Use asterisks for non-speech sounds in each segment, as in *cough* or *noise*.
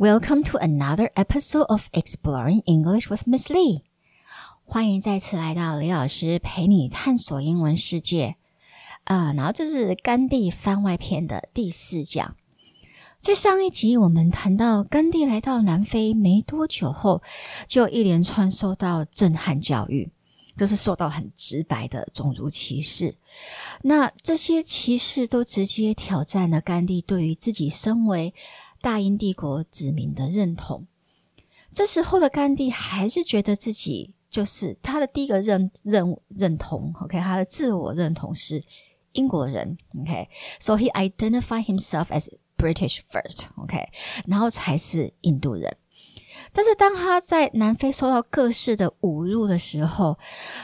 Welcome to another episode of Exploring English with Miss Lee。欢迎再次来到李老师陪你探索英文世界。啊、然后这是甘地番外篇的第四讲。在上一集，我们谈到甘地来到南非没多久后，就一连串受到震撼教育，就是受到很直白的种族歧视。那这些歧视都直接挑战了甘地对于自己身为大英帝国子民的认同。这时候的甘地还是觉得自己就是他的第一个认认认同，OK，他的自我认同是英国人，OK，so、he identify himself as British first，OK，、然后才是印度人。但是当他在南非受到各式的侮辱的时候，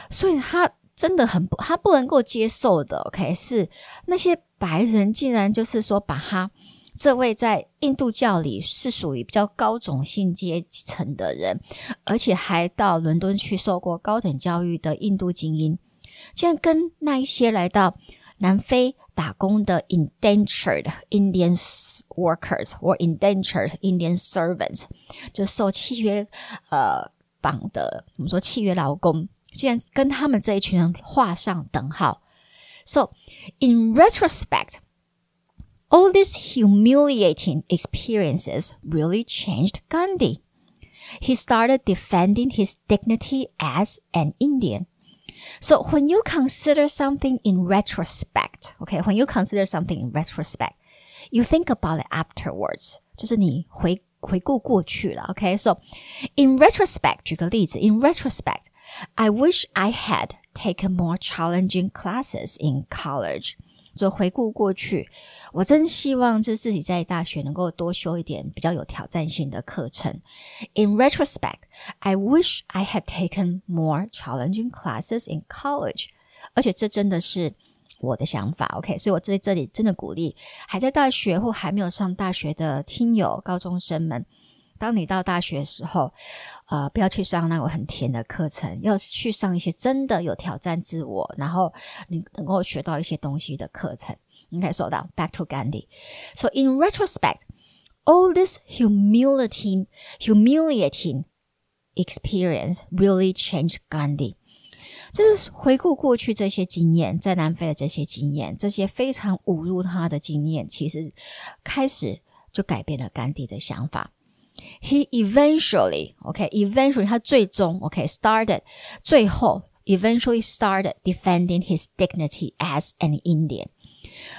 所以他真的很不，他不能够接受的，OK，是那些白人竟然就是说把他这位在印度教里是属于比较高种姓阶层的人，而且还到伦敦去受过高等教育的印度精英，竟然跟那一些来到南非打工的 indentured Indian workers 或 indentured Indian servants，就受契约呃绑的，我们说契约劳工，竟然跟他们这一群人画上等号。So in retrospect, all these humiliating experiences really changed Gandhi. He started defending his dignity as an Indian. So when you consider something in retrospect, okay, when you consider something in retrospect, you think about it afterwards. 就是你回回顾过去了，OK? So in retrospect, 举个例子，in retrospect, I wish I had taken more challenging classes in college. 就回顾过去，我真希望就自己在大学能够多修一点比较有挑战性的课程。In retrospect, I wish I had taken more challenging classes in college。而且这真的是我的想法，OK？所以我在这里真的鼓励还在大学或还没有上大学的听友、高中生们。当你到大学的时候，呃，不要去上那种很甜的课程，要去上一些真的有挑战自我，然后你能够学到一些东西的课程。你可以说到 Back to Gandhi. So in retrospect, all this humiliating, humiliating experience really changed Gandhi. 就是回顾过去这些经验，在南非的这些经验，这些非常侮辱他的经验，其实开始就改变了甘地的想法。He eventually, okay, eventually 他最终 okay started 最后 eventually started defending his dignity as an Indian.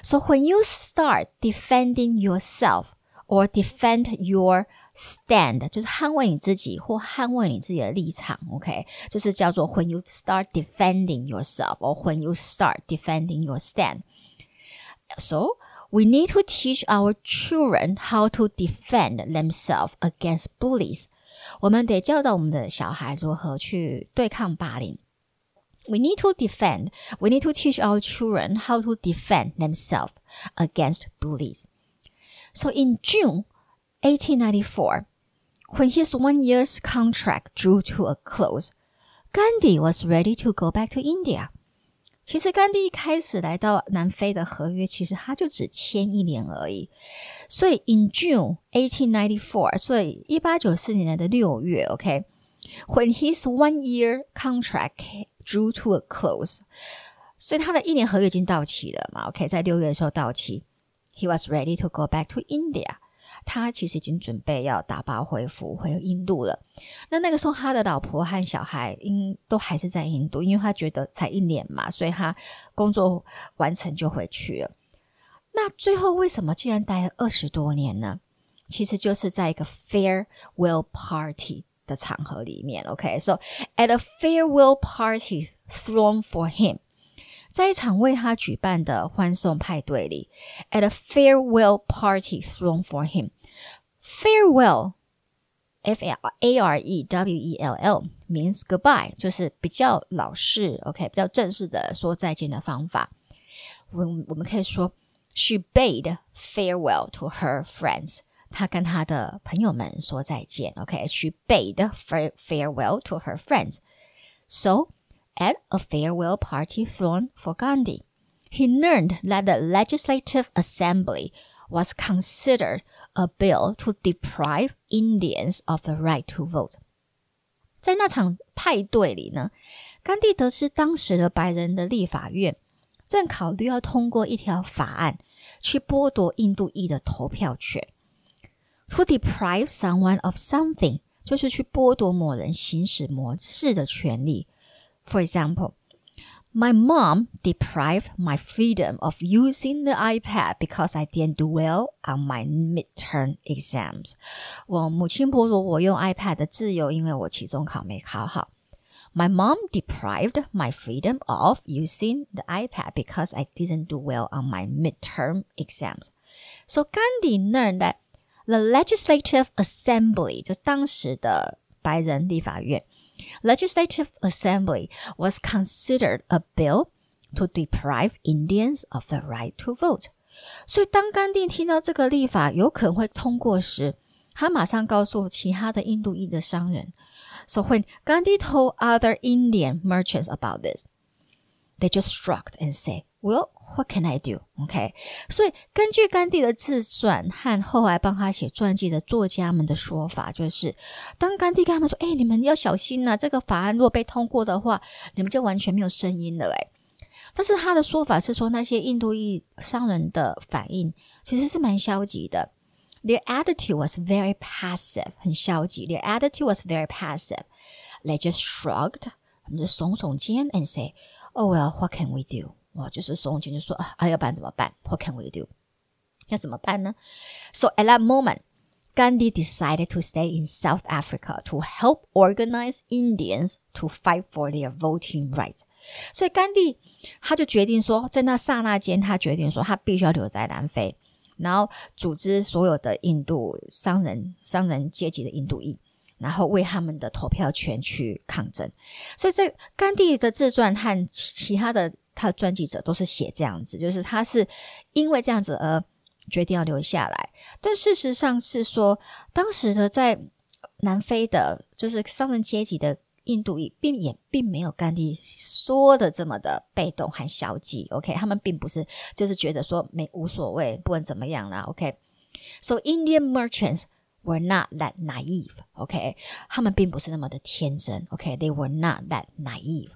So when you start defending yourself or defend your stand，就是捍卫你自己或捍卫你自己的立场，OK，就是叫做 when you start defending yourself or when you start defending your stand. So we need to teach our children how to defend themselves against bullies. 我们得教导我们的小孩如何去对抗霸凌。We need to defend. We need to teach our children how to defend themselves against bullies. So in June 1894, when his one year's contract drew to a close, Gandhi was ready to go back to India. 其实甘地一开始来到南非的合约，其实他就只签一年而已。所以 in June 1894，所以一八九四年的六月，OK，when、his one year contract drew to a close，所以他的一年合约已经到期了嘛？OK，在六月的时候到期，he was ready to go back to India。他其实已经准备要打包回府回印度了。那那个时候，他的老婆和小孩应都还是在印度，因为他觉得才一年嘛，所以他工作完成就回去了。那最后为什么竟然待了二十多年呢？其实就是在一个 farewell party 的场合里面。OK，so、at a farewell party thrown for him。在一场为他举办的欢送派对里，at a farewell party thrown for him。farewell F A R E W E L L means goodbye，就是比较老式，OK，比较正式的说再见的方法。我我们可以说，She bade farewell to her friends。她跟她的朋友们说再见，OK，She bade farewell to her friends。So at a farewell party thrown for Gandhi, he learned that the Legislative Assembly was considered a bill to deprive Indians of the right to vote。在那场派对里呢，甘地得知当时的白人的立法院正考虑要通过一条法案，去剥夺印度裔的投票权。To deprive someone of something，就是去剥夺某人行使某事的权利。 For example。My mom deprived my freedom of using the iPad because I didn't do well on my midterm exams. 我母亲剥夺我用 iPad 的自由，因为我期中考没考好。My mom deprived my freedom of using the iPad because I didn't do well on my midterm exams. So Gandhi learned that the Legislative Assembly 就当时的白人立法院。 Legislative Assembly was considered a bill to deprive Indians of the right to vote。所以，当甘地听到这个立法有可能会通过时，他马上告诉其他的印度裔的商人。So when Gandhi told other Indian merchants about this, they just shrugged and said, "Well, What can I do? OK，所以根据甘地的自传和后来帮他写传记的作家们的说法，就是当甘地跟他们说：“哎，你们要小心呐，这个法案如果被通过的话，你们就完全没有声音了。”哎，但是他的说法是说，那些印度裔商人的反应其实是蛮消极的。Their attitude was very passive，很消极。Their attitude was very passive. They just shrugged，他们就耸耸肩，and say, "Oh well, what can we do?" 哇，就是宋金就说啊，啊，要不然怎么办？What can we do？要怎么办呢？So at that moment, Gandhi decided to stay in South Africa to help organize Indians to fight for their voting rights. 所以甘地他就决定说，在那刹那间，他决定说，他必须要留在南非，然后组织所有的印度商人、商人阶级的印度裔，然后为他们的投票权去抗争。所以在甘地的自传和其他的。 他的专辑者都是写这样子，就是他是因为这样子而决定要留下来。但事实上是说，当时的在南非的，就是商人阶级的印度裔，并也并没有甘地说的这么的被动和消极。OK，他们并不是就是觉得说没无所谓，不管怎么样啦。OK，so Indian merchants were not that naive。OK，他们并不是那么的天真。OK，they were not that naive。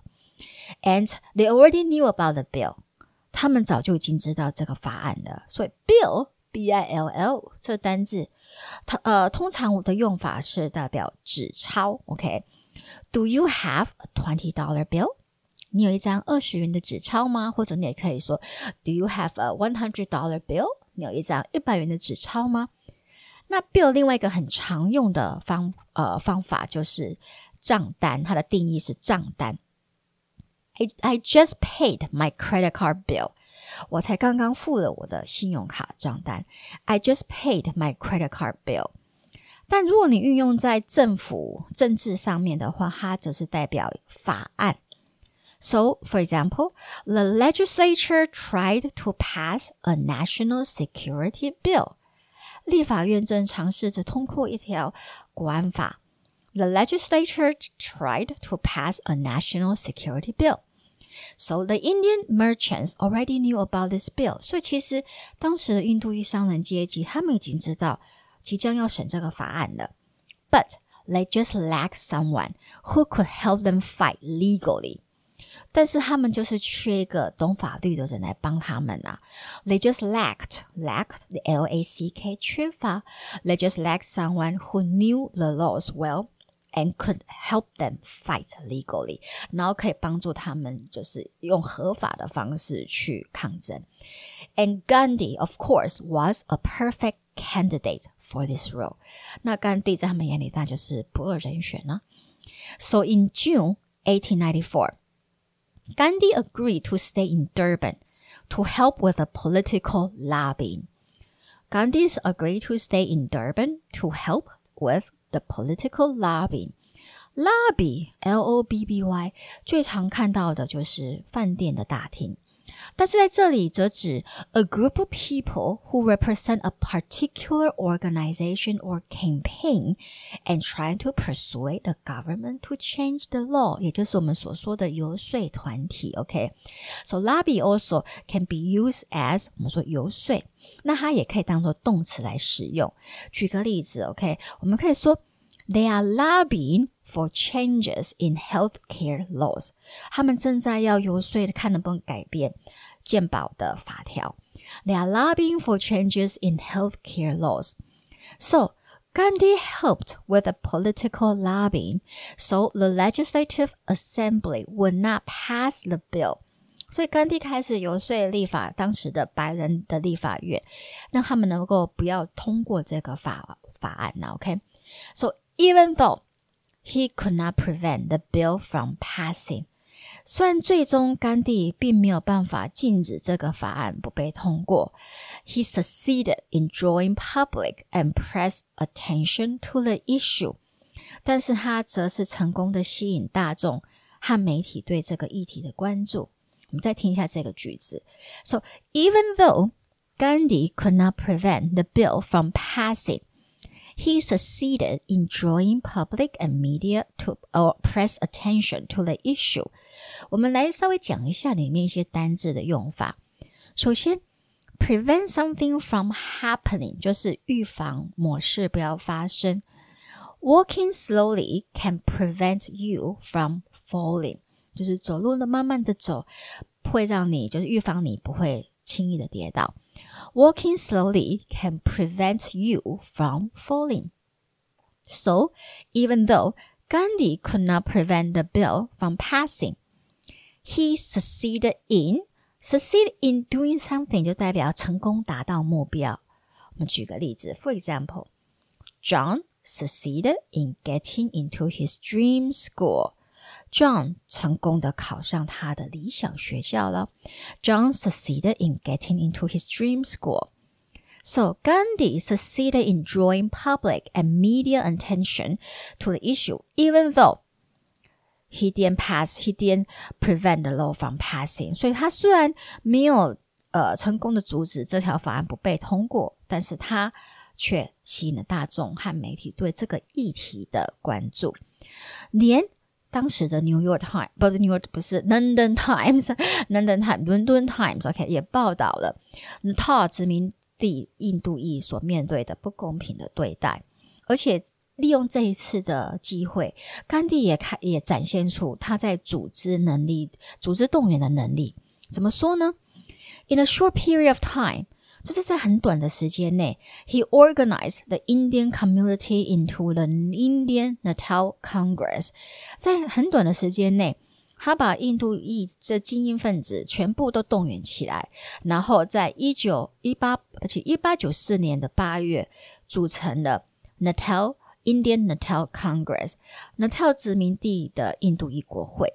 And they already knew about the bill，他们早就已经知道这个法案了。所以 bill b i l l 这个单字，它呃通常我的用法是代表纸钞。OK，Do you have a twenty dollar bill？你有一张二十元的纸钞吗？或者你也可以说，Do you have a one hundred dollar bill？你有一张一百元的纸钞吗？那 bill 另外一个很常用的方呃方法就是账单，它的定义是账单。 I I just paid my credit card bill. 我才刚刚付了我的信用卡账单。I just paid my credit card bill. 但如果你运用在政府政治上面的话，它则是代表法案。So, for example, the legislature tried to pass a national security bill. 立法院正尝试着通过一条国安法。the legislature tried to pass a national security bill. So the Indian merchants already knew about this bill. 所以其实当时的印度裔商人阶级，他们已经知道即将要审这个法案了。But they just lacked someone who could help them fight legally. 但是他们就是缺一个懂法律的人来帮他们啊。They just lacked lacked the L A C K 缺乏。They just lacked someone who knew the laws well and could help them fight legally，然后可以帮助他们就是用合法的方式去抗争。And Gandhi, of course, was a perfect candidate for this role。那甘地在他们眼里那就是不二人选呢。So in June 1894, Gandhi agreed to stay in Durban to help with the political lobbying. Gandhi agreed to stay in Durban to help with the political lobbying. Lobby, L O B B Y，最常看到的就是饭店的大厅。 但是在这里则指 a group of people who represent a particular organization or campaign and trying to persuade the government to change the law，也就是我们所说的游说团体。OK，so lobby also can be used as 我们说游说，那它也可以当做动词来使用。举个例子，OK，我们可以说。 They are lobbying for changes in healthcare laws。他们正在要游说的，看能不能改变健保的法条。They are lobbying for changes in healthcare laws. So Gandhi helped with the political lobbying, so the legislative assembly would not pass the bill. 所以甘地开始游说立法，当时的白人的立法院，让他们能够不要通过这个法法案呢。OK，so even though he could not prevent the bill from passing. 虽然最终甘地并没有办法禁止这个法案不被通过，he succeeded in drawing public and press attention to the issue。但是他则是成功的吸引大众和媒体对这个议题的关注。我们再听一下这个句子：So even though Gandhi could not prevent the bill from passing, he succeeded in drawing public and media to or press attention to the issue。我们来稍微讲一下里面一些单字的用法。首先，prevent something from happening 就是预防某事不要发生。Walking slowly can prevent you from falling，就是走路的慢慢的走，会让你就是预防你不会轻易的跌倒。 Walking slowly can prevent you from falling. So, even though Gandhi could not prevent the bill from passing, he succeeded in succeed in doing something 就代表成功达到目标。我们举个例子，For example, John succeeded in getting into his dream school. John 成功的考上他的理想学校了。John succeeded in getting into his dream school. So Gandhi succeeded in drawing public and media attention to the issue, even though he didn't pass, he didn't prevent the law from passing. 所以他虽然没有呃成功的阻止这条法案不被通过，但是他却吸引了大众和媒体对这个议题的关注，连 当时的《New York Times》不是《New York》不是《London Times》，《London Times》伦敦《Times》OK 也报道了塔殖民地印度裔所面对的不公平的对待，而且利用这一次的机会，甘地也开也展现出他在组织能力、组织动员的能力。怎么说呢？In a short period of time. 就是在很短的时间内，he organized the Indian community into the Indian Natal Congress。在很短的时间内，他把印度裔这精英分子全部都动员起来，然后在一九一八而且一八九四年的八月，组成了 Natal Indian Natal Congress，Natal 殖民地的印度裔国会。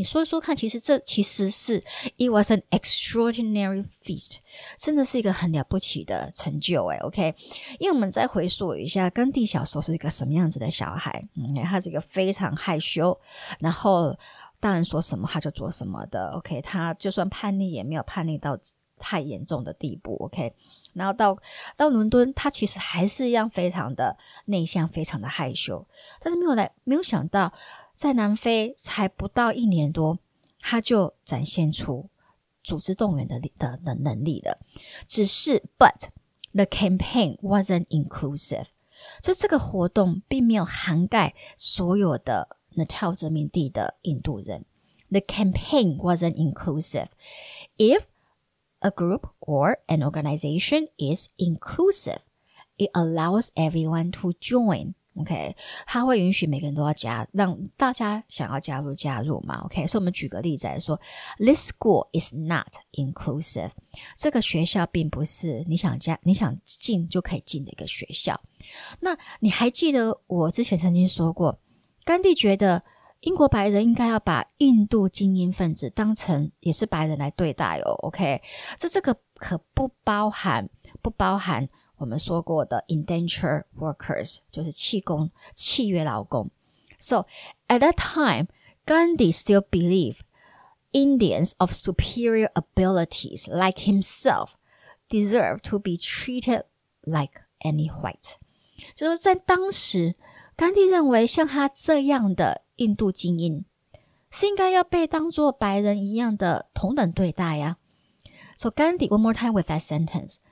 你说说看，其实这其实是 it was an extraordinary feast，真的是一个很了不起的成就哎，OK。因为我们再回溯一下，甘地小时候是一个什么样子的小孩？嗯，他是一个非常害羞，然后大人说什么他就做什么的，OK。他就算叛逆也没有叛逆到太严重的地步，OK。然后到到伦敦，他其实还是一样非常的内向，非常的害羞，但是没有来，没有想到。在南非才不到一年多，他就展现出组织动员的的的能力了。只是，but the campaign wasn't inclusive，就这个活动并没有涵盖所有的 Natal 殖民地的印度人。The campaign wasn't inclusive. If a group or an organization is inclusive, it allows everyone to join. OK，它会允许每个人都要加，让大家想要加入加入嘛。OK，所以我们举个例子来说，This school is not inclusive。这个学校并不是你想加、你想进就可以进的一个学校。那你还记得我之前曾经说过，甘地觉得英国白人应该要把印度精英分子当成也是白人来对待哦。OK，这这个可不包含不包含。我们说过的 indenture workers 就是契工、契约劳工。So at that time, Gandhi still believed Indians of superior abilities like himself deserve to be treated like any white。就是在当时，甘地认为像他这样的印度精英是应该要被当作白人一样的同等对待呀。So Gandhi, one more time with that sentence.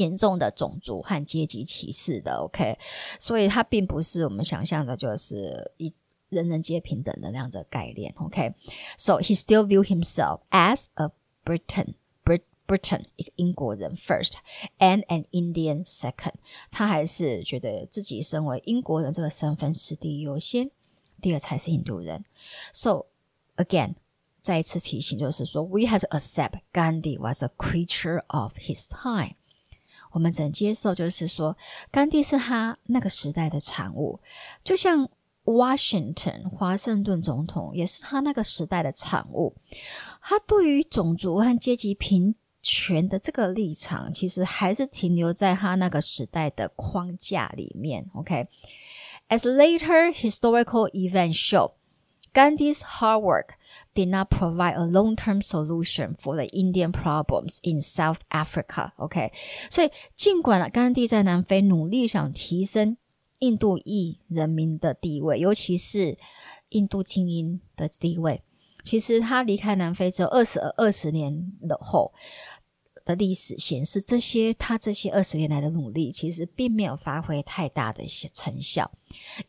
严重的种族和阶级歧视的。OK，所以他并不是我们想象的，就是一人人皆平等的那样的概念。OK，so he still view himself as a Briton。Britain 一个英国人 first and an Indian second，他还是觉得自己身为英国人这个身份是第一优先，第二才是印度人。So again，再一次提醒就是说，we have to accept Gandhi was a creature of his time。 我们只能接受，就是说，甘地是他那个时代的产物，就像 Washington 华盛顿总统也是他那个时代的产物。他对于种族和阶级平权的这个立场，其实还是停留在他那个时代的框架里面。OK，as later historical events show, Gandhi's hard work did not provide a long-term solution for the Indian problems in South Africa. OK，所以尽管甘地在南非努力想提升印度裔人民的地位，尤其是印度精英的地位。其实他离开南非只有二十二十年的后的历史显示，这些他这些二十年来的努力，其实并没有发挥太大的一些成效。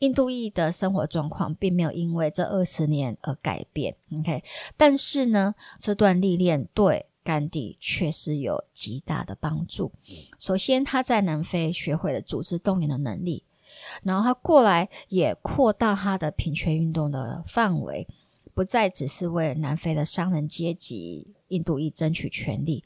印度裔的生活状况并没有因为这二十年而改变。OK，但是呢，这段历练对甘地确实有极大的帮助。首先，他在南非学会了组织动员的能力，然后他过来也扩大他的平权运动的范围。不再只是为南非的商人阶级、印度裔争取权利，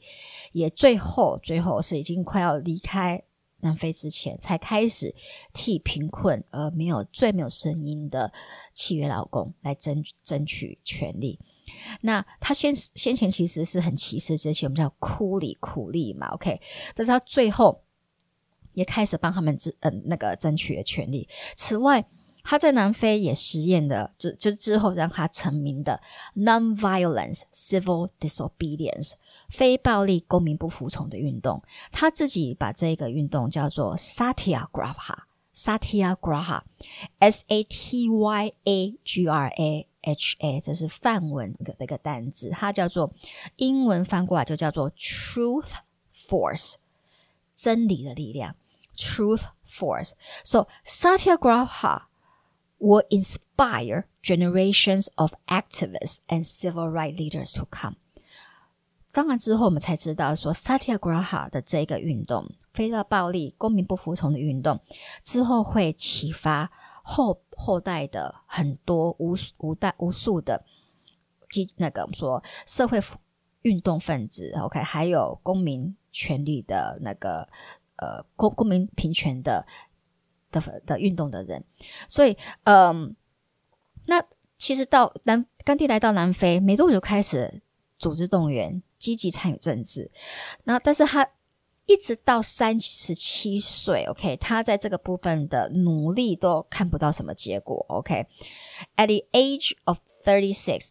也最后最后是已经快要离开南非之前，才开始替贫困而没有最没有声音的契约劳工来争争取权利。那他先先前其实是很歧视这些我们叫苦力苦力嘛，OK，但是他最后也开始帮他们争嗯那个争取了权利。此外，他在南非也实验了，就就之后让他成名的 non-violence civil disobedience 非暴力公民不服从的运动。他自己把这个运动叫做 Satyagraha，Satyagraha，S A T Y A G R A H A，这是梵文的那个单字，它叫做英文翻过来就叫做 truth force，真理的力量，truth force。So Satyagraha will inspire generations of activists and civil rights leaders to come。当然之后我们才知道说，Satyagraha 的这个运动，非暴力、公民不服从的运动，之后会启发后后代的很多无无代无数的，即那个我们说社会运动分子，OK，还有公民权利的那个呃公公民平权的的的运动的人，所以，嗯，那其实到南甘地来到南非没多久开始组织动员，积极参与政治。那但是他一直到三十七岁，OK，他在这个部分的努力都看不到什么结果，OK。At the age of thirty six,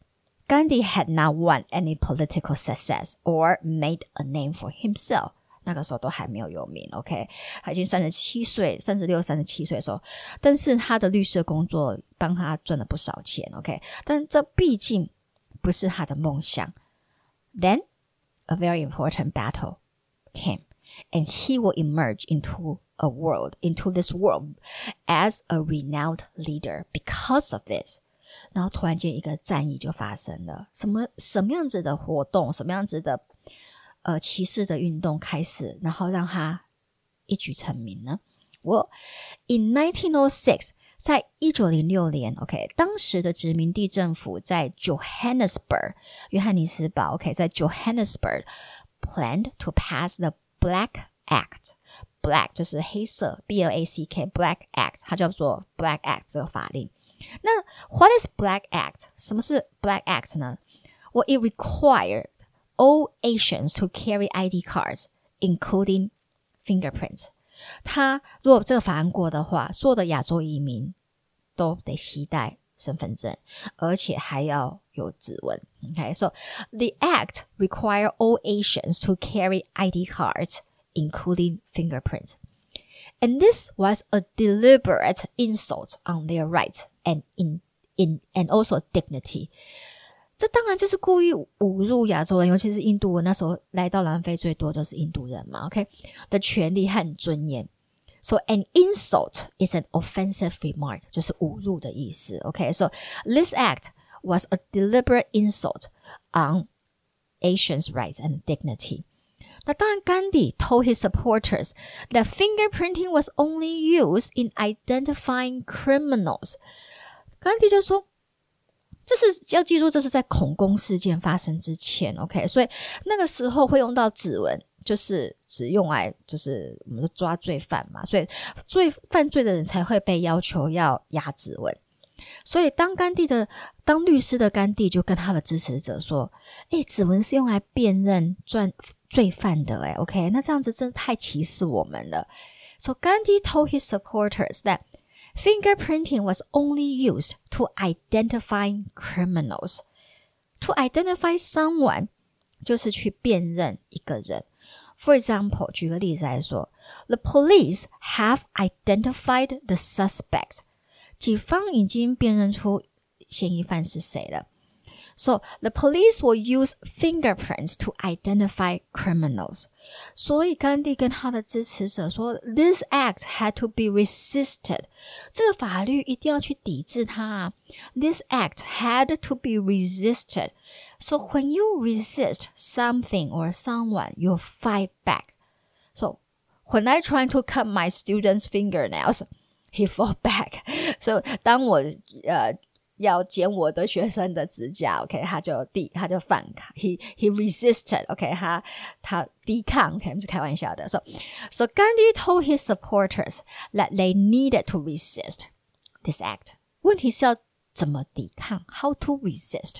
Gandhi had not won any political success or made a name for himself. 那个时候都还没有有名，OK，他已经三十七岁，三十六、三十七岁的时候，但是他的律师工作帮他赚了不少钱，OK，但这毕竟不是他的梦想。Then a very important battle came, and he will emerge into a world, into this world as a renowned leader because of this. 然后突然间一个战役就发生了，什么什么样子的活动，什么样子的 呃歧视的运动开始，然后让他一举成名呢？我 in nineteen o six，在一九零六年，OK，当时的殖民地政府在 Johannesburg，约翰尼斯堡，OK，在 Johannesburg planned to pass the Black Act。Black 就是黑色，B L A C K，Black Act，它叫做 Black Act 这个法令。那 What is Black Act？什么是 Black Act 呢？Well, it required all Asians to carry ID cards, including fingerprints. 他如果这个法案过的话，所有的亚洲移民都得携带身份证，而且还要有指纹。Okay, so the act require all Asians to carry ID cards including fingerprints. And this was a deliberate insult on their rights and in in and also dignity. 这当然就是故意侮辱亚洲人，尤其是印度人。那时候来到南非最多就是印度人嘛，OK 的权利和尊严。So an insult is an offensive remark，就是侮辱的意思。OK，so、okay? this act was a deliberate insult on Asians' rights and dignity. 那当然，甘地 told his supporters that fingerprinting was only used in identifying criminals。甘地就说， 这是要记住，这是在恐攻事件发生之前，OK？所以那个时候会用到指纹，就是只用来就是我们抓罪犯嘛，所以罪犯罪的人才会被要求要压指纹。所以，当甘地的当律师的甘地就跟他的支持者说：“诶，指纹是用来辨认罪罪犯的，诶 o k 那这样子真的太歧视我们了。” So Gandhi told his supporters that fingerprinting was only used to identify criminals. To identify someone 就是去辨认一个人。For example，举个例子来说，The police have identified the suspect. 警方已经辨认出嫌疑犯是谁了。 So the police will use fingerprints to identify criminals. 所以甘地跟他的支持者说，This act had to be resisted. 这个法律一定要去抵制它啊。This act had to be resisted. So when you resist something or someone, you fight back. So when I try to cut my students' fingernails, *laughs* he fought back. So 当我呃 要剪我的学生的指甲，OK，他就抵，他就反抗，he he resisted，OK，、okay, 他他抵抗，OK，是开玩笑的。So so Gandhi told his supporters that they needed to resist this act. 问题是要怎么抵抗？How to resist？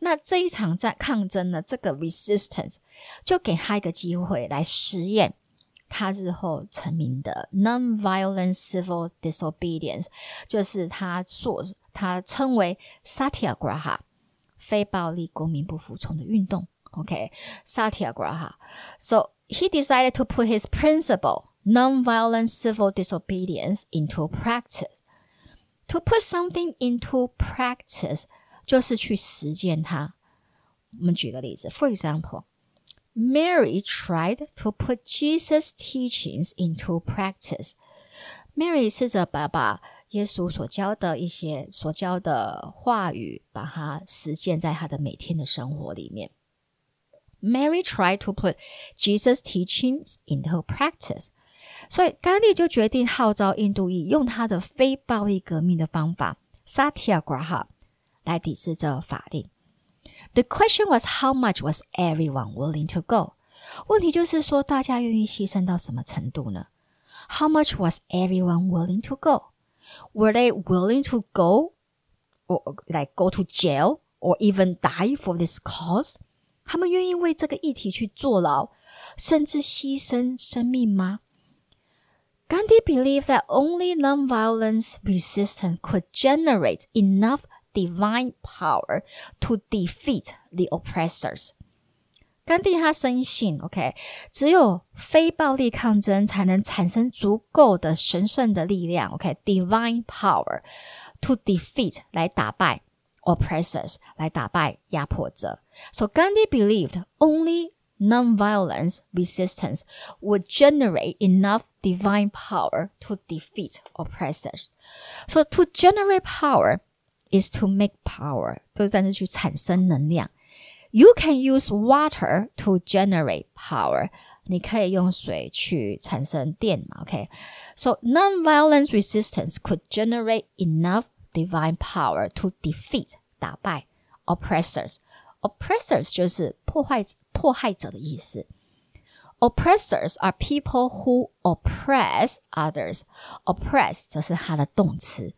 那这一场在抗争呢，这个 resistance 就给他一个机会来实验。他日后成名的 nonviolent civil disobedience，就是他所 他称为 satyagraha，非暴力公民不服从的运动。OK，satyagraha。So he decided to put his principle nonviolent civil disobedience into practice. To put something into practice 就是去实践它。我们举个例子，For example。Mary tried to put Jesus' teachings into practice. Mary 试着把把 耶稣所教的一些所教的话语，把它实践在他的每天的生活里面。Mary tried to put Jesus' teachings into practice. 所以甘地就决定号召印度裔用他的非暴力革命的方法 （Satyagraha） 来抵制这法令。The question was how much was everyone willing to go？问题就是说，大家愿意牺牲到什么程度呢？How much was everyone willing to go? Were they willing to go, or like go to jail, or even die for this cause? 他们愿意为这个议题去坐牢，甚至牺牲生命吗？Gandhi believed that only nonviolence resistance could generate enough divine power to defeat the oppressors。 甘地他深信，OK，只有非暴力抗争才能产生足够的神圣的力量，OK，divine power to defeat 来打败 oppressors 来打败压迫者。So Gandhi believed only nonviolence resistance would generate enough divine power to defeat oppressors. So to generate power is to make power，就是但是去产生能量。 You can use water to generate power。你可以用水去产生电嘛？OK，so、okay? nonviolence resistance could generate enough divine power to defeat 打败 oppressors。oppressors 就是破坏迫害者的意思。 Oppressors are people who oppress others. Oppress 这是它的动词。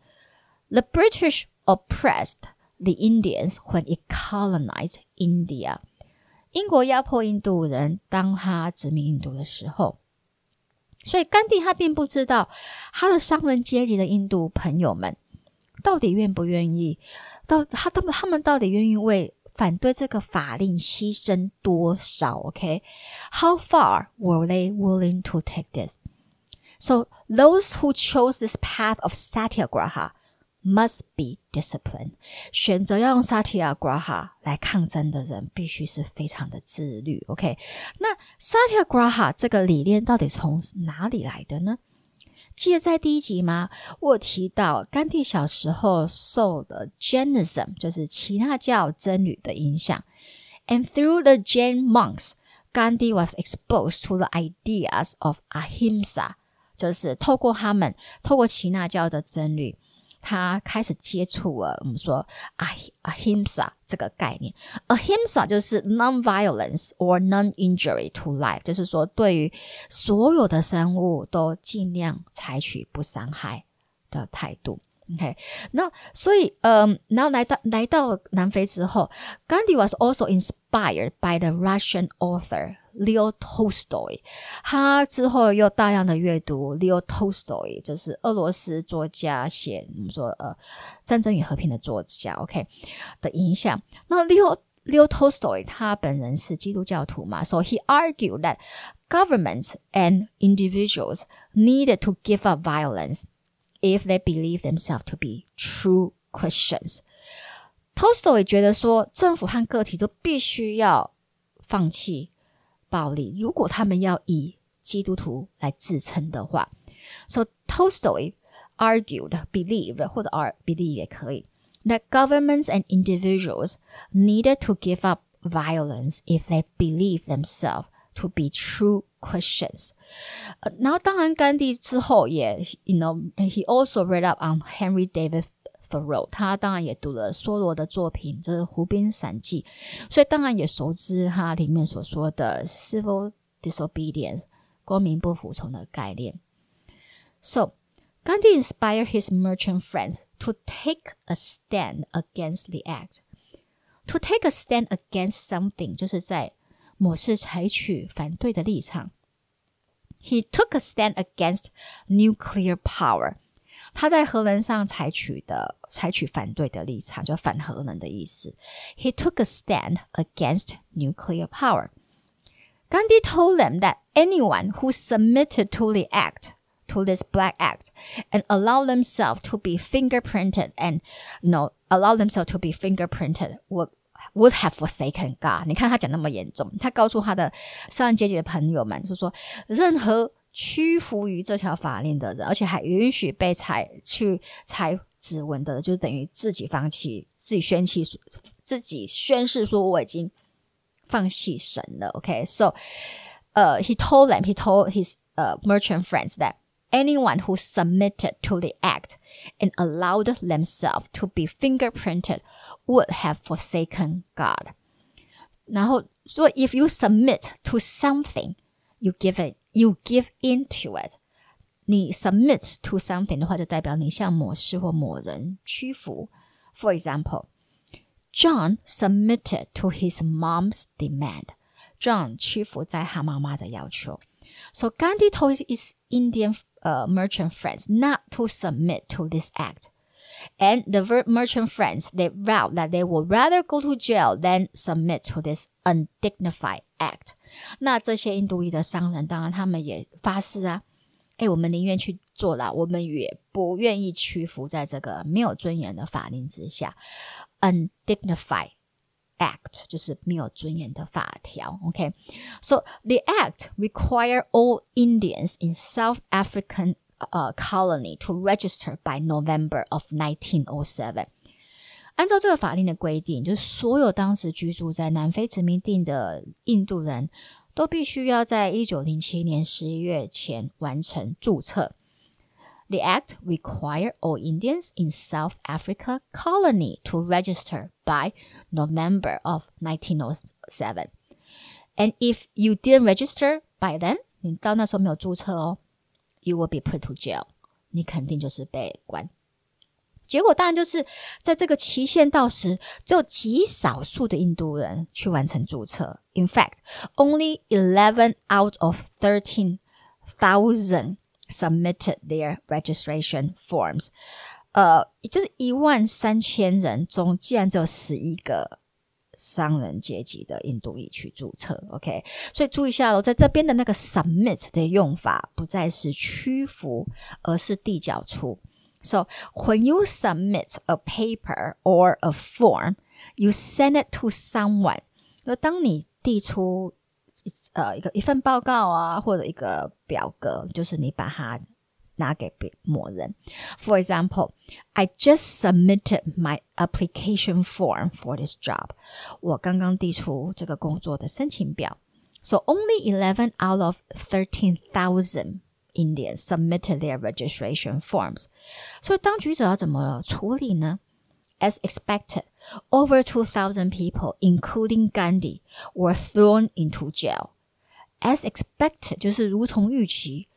The British oppressed the Indians when it colonized India. 英国压迫印度人，当他殖民印度的时候。所以甘地他并不知道他的商人阶级的印度朋友们到底愿不愿意，到他他们他们到底愿意为反对这个法令牺牲多少？OK，How、okay? far were they willing to take this? So those who chose this path of satyagraha must be disciplined。选择要用 satyagraha 来抗争的人，必须是非常的自律。OK，那 satyagraha 这个理念到底从哪里来的呢？记得在第一集吗？我提到甘地小时候受的 Jainism，就是耆那教僧侣的影响。And through the Jain monks, Gandhi was exposed to the ideas of ahimsa，就是透过他们，透过耆那教的僧侣。他开始接触了我们说 ahimsa 这个概念，ahimsa 就是 non-violence or non-injury to life，就是说对于所有的生物都尽量采取不伤害的态度。OK，那所以，嗯，然后来到来到南非之后，Gandhi was also inspired by the Russian author Leo Tolstoy。他之后又大量的阅读 Leo Tolstoy，就是俄罗斯作家写我们说呃《战争与和平》的作家，OK 的影响。那 Leo Leo Tolstoy 他本人是基督教徒嘛，so he argued that governments and individuals needed to give up violence if they believe themselves to be true Christians. Tolstoy 觉得说，政府和个体都必须要放弃 暴力，如果他们要以基督徒来自称的话。So Tolstoy argued, believed 或者 are believe 也可以 that governments and individuals needed to give up violence if they believe themselves to be true Christians。呃，然后当然甘地之后也，you know，he also read up on Henry David Thoreau，他当然也读了梭罗的作品，就是《湖滨散记》，所以当然也熟知他里面所说的 civil disobedience，公民不服从的概念。So Gandhi inspired his merchant friends to take a stand against the act. To take a stand against something，就是在某事采取反对的立场。He took a stand against nuclear power。 他在核能上采取的采取反对的立场，就反核能的意思。He took a stand against nuclear power. Gandhi told them that anyone who submitted to the act, to this black act, and allowed themselves to be fingerprinted and, you know, allow themselves to be fingerprinted would would have forsaken God。你看他讲那么严重，他告诉他的上人阶级的朋友们，就说任何 屈服于这条法令的人，而且还允许被采去采指纹的，就等于自己放弃、自己宣弃、自己宣誓说我已经放弃神了。OK，so，、okay? 呃、uh,，he told them, he told his 呃、uh, merchant friends that anyone who submitted to the act and allowed themselves to be fingerprinted would have forsaken God. 然后说，if you submit to something, you give it, you give into it. 你 submit to something 的话，就代表你向某事或某人屈服。For example, John submitted to his mom's demand. John 屈服在他妈妈的要求。So Gandhi told his Indian uh, merchant friends not to submit to this act. And the merchant friends, they vowed that they would rather go to jail than submit to this undignified act. 那这些印度裔的商人，当然他们也发誓啊，哎，我们宁愿去坐牢，我们也不愿意屈服在这个没有尊严的法令之下。Undignified act 就是没有尊严的法条。OK，so、okay? the act require all Indians in South African uh, colony to register by November of 1907。 按照这个法令的规定，就是所有当时居住在南非殖民地的印度人都必须要在一九零七年十一月前完成注册。The act required all Indians in South Africa colony to register by November of 1907. And if you didn't register, By then，你到那时候没有注册哦，you will be put to jail，你肯定就是被关。 结果当然就是在这个期限到时，只有极少数的印度人去完成注册。In fact, only eleven out of thirteen thousand submitted their registration forms. 呃，也就是一万三千人中，竟然只有十一个商人阶级的印度裔去注册。OK，所以注意一下喽，在这边的那个 submit 的用法不再是屈服，而是递交出。So when you submit a paper or a form, you send it to someone. 那当你递出呃一个一份报告啊，或者一个表格，就是你把它拿给别某人。For example, I just submitted my application form for this job. 我刚刚递出这个工作的申请表。So only eleven out of thirteen thousand Indians submitted their registration forms. 所以当局者要怎么处理呢？As expected, over 2,000 people, including Gandhi, were thrown into jail. As expected 就是如从预期，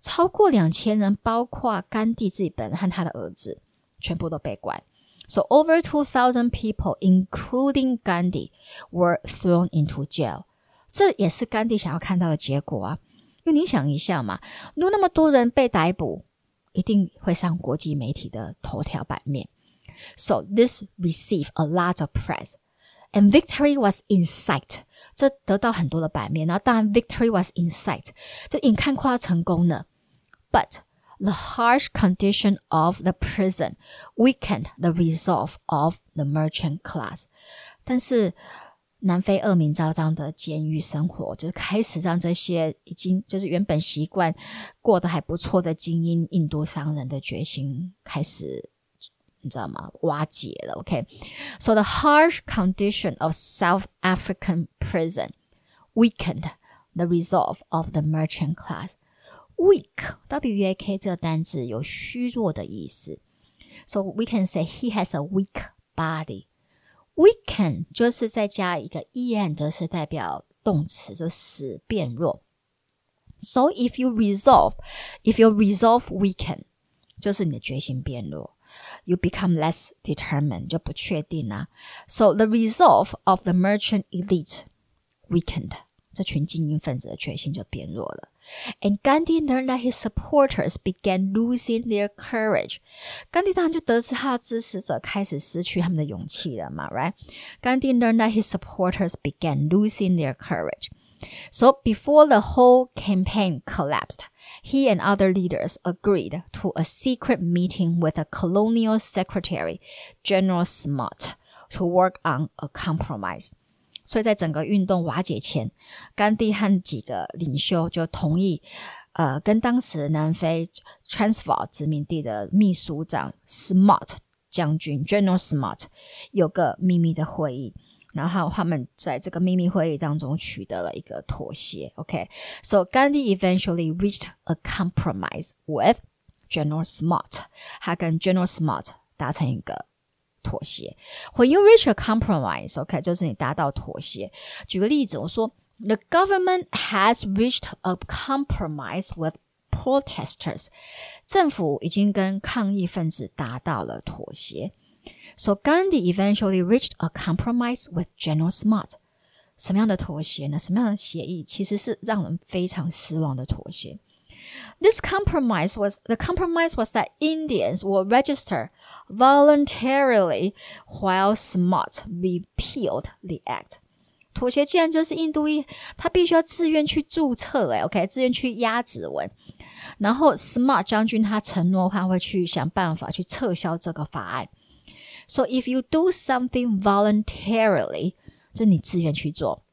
超过两千人，包括甘地自己本人和他的儿子，全部都被关。So over 2,000 people, including Gandhi, were thrown into jail. 这也是甘地想要看到的结果啊。 因为你想一下嘛，如果那么多人被逮捕，一定会上国际媒体的头条版面。So this received a lot of press, and victory was in sight. 这得到很多的版面，然后当然 victory was in sight，就眼看快要成功了。But the harsh condition of the prison weakened the resolve of the merchant class. 但是 南非恶名昭彰的监狱生活，就是开始让这些已经就是原本习惯过得还不错的精英印度商人的决心开始，你知道吗？瓦解了。OK，so the harsh condition of South African prison weakened the resolve of the merchant class. Weak, W-A-K 这个单字有虚弱的意思，so we can say he has a weak body. Weaken 就是再加一个 en，则是代表动词，就使变弱。So if you resolve, if your resolve weaken，就是你的决心变弱。You become less determined，就不确定啦。So the resolve of the merchant elite weakened，这群精英分子的决心就变弱了。 and Gandhi learned that his supporters began losing their courage. gandhi learned that his supporters began losing their courage. So before the whole campaign collapsed, he and other leaders agreed to a secret meeting with a colonial secretary, General Smuts, to work on a compromise. 所以在整个运动瓦解前，甘地和几个领袖就同意，呃，跟当时南非 Transvaal 殖民地的秘书长 Smart 将军 General Smart 有个秘密的会议，然后他们在这个秘密会议当中取得了一个妥协。OK，so Gandhi eventually reached a compromise with General Smart，他跟 General Smart 达成一个。妥协。When you reach a compromise, compromise，OK，就是你达到妥协。举个例子，我说，The government has reached a compromise with protesters。政府已经跟抗议分子达到了妥协。So Gandhi eventually reached a compromise with General Smuts。什么样的妥协呢？什么样的协议其实是让人非常失望的妥协。this compromise was the compromise was that Indians will register voluntarily while Smuts repealed the act. 妥协既然就是印度裔，他必须要自愿去注册，哎，OK，自愿去压指纹。然后 Smuts 将军他承诺他会去想办法去撤销这个法案。So if you do something voluntarily，就你自愿去做。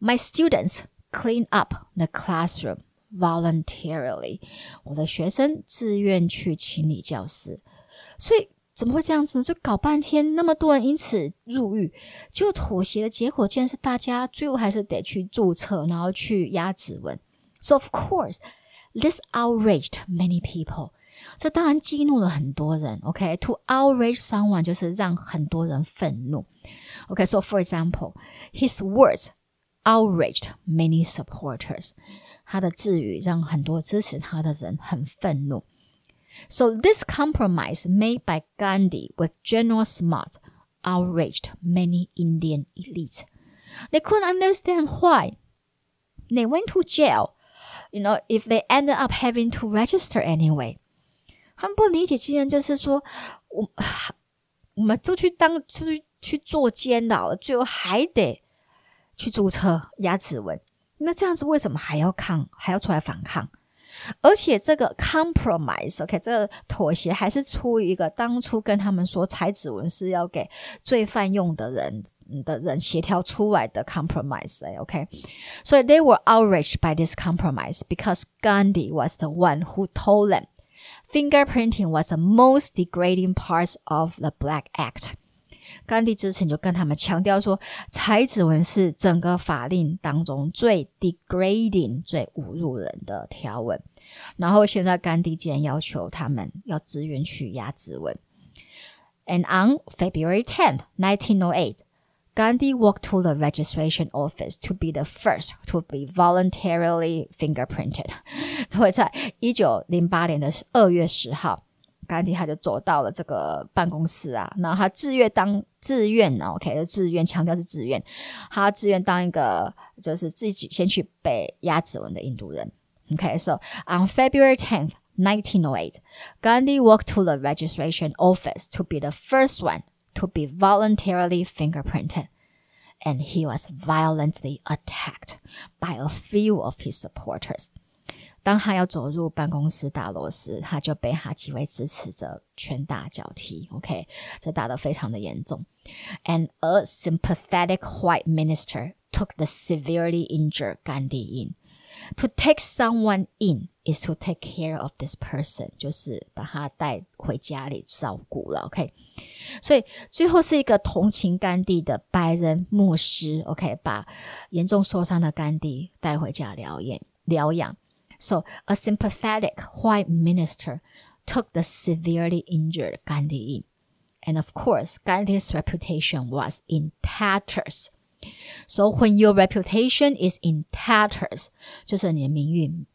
My students clean up the classroom voluntarily，我的学生自愿去清理教室，所以怎么会这样子呢？就搞半天，那么多人因此入狱，就妥协的结果竟然是大家最后还是得去注册，然后去压指纹。So of course, this outraged many people. 这当然激怒了很多人。OK，to、okay? outrage someone 就是让很多人愤怒。OK，so、okay, for example, his words outraged many supporters. 他的治愈让很多支持他的人很愤怒。So this compromise made by Gandhi with General Smuts outraged many Indian elites. They couldn't understand why. They went to jail. You know, if they ended up having to register anyway. 他们不理解，竟然就是说，我我们就去当去去做监牢了，最后还得去注册压指纹。那这样子为什么还要抗，还要出来反抗？而且这个 compromise，OK，这个妥协还是出于一个当初跟他们说采指纹是要给罪犯用的人的人协调出来的 compromise，OK，所以 they were outraged by this compromise because Gandhi was the one who told them fingerprinting was the most degrading part of the Black Act。 甘地之前就跟他们强调说，采指纹是整个法令当中最 degrading、最侮辱人的条文。然后现在甘地竟然要求他们要自愿去压指纹。And on February 10th, 1908, Gandhi walked to the registration office to be the first to be voluntarily fingerprinted。会在一九零八年的二月十号。甘地他就走到了这个办公室啊，那他自愿当自愿呢，OK，就自愿强调是自愿，他自愿当一个就是自己先去被压指纹的印度人。OK，so on February tenth, nineteen oh eight, Gandhi walked to the registration office to be the first one to be voluntarily fingerprinted. And he was violently attacked by a few of his supporters. 当他要走入办公室大楼时，他就被他几位支持者拳打脚踢。OK，这打得非常的严重。And a sympathetic white minister took the severely injured Gandhi in. To take someone in is to take care of this person，就是把他带回家里照顾了。OK，所以最后是一个同情甘地的白人牧师。OK，把严重受伤的甘地带回家疗养疗养。so a sympathetic white minister took the severely injured Gandhi in. And of course, Gandhi's reputation was in tatters. So when your reputation is in tatters，就是你的名誉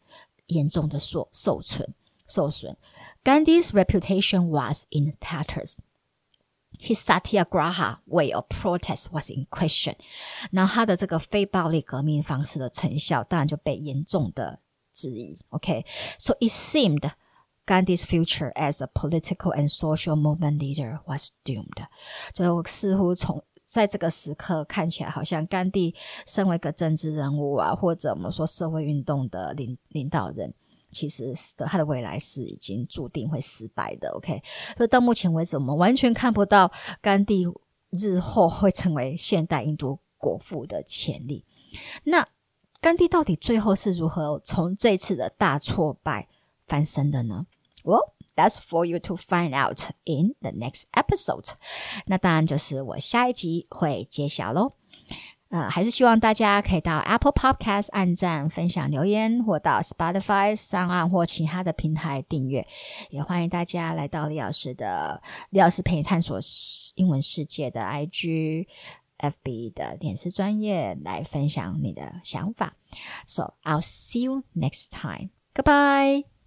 严重的受受损受损。Gandhi's reputation was in tatters. His satyagraha way of protest was in question. 那他的这个非暴力革命方式的成效，当然就被严重的 质疑。，OK，so it seemed Gandhi's future as a political and social movement leader was doomed。就似乎从在这个时刻看起来，好像甘地身为一个政治人物啊，或者我们说社会运动的领领导人，其实是他的未来是已经注定会失败的。OK，所以到目前为止，我们完全看不到甘地日后会成为现代印度国父的潜力。那甘地到底最后是如何从这次的大挫败翻身的呢？Well, that's for you to find out in the next episode. 那当然就是我下一集会揭晓喽。呃，还是希望大家可以到 Apple Podcast 按赞、分享、留言，或到 Spotify 上岸或其他的平台订阅。也欢迎大家来到李老师的李老师陪你探索英文世界的 IG。FB 的脸丝专业来分享你的想法。So I'll see you next time. Goodbye.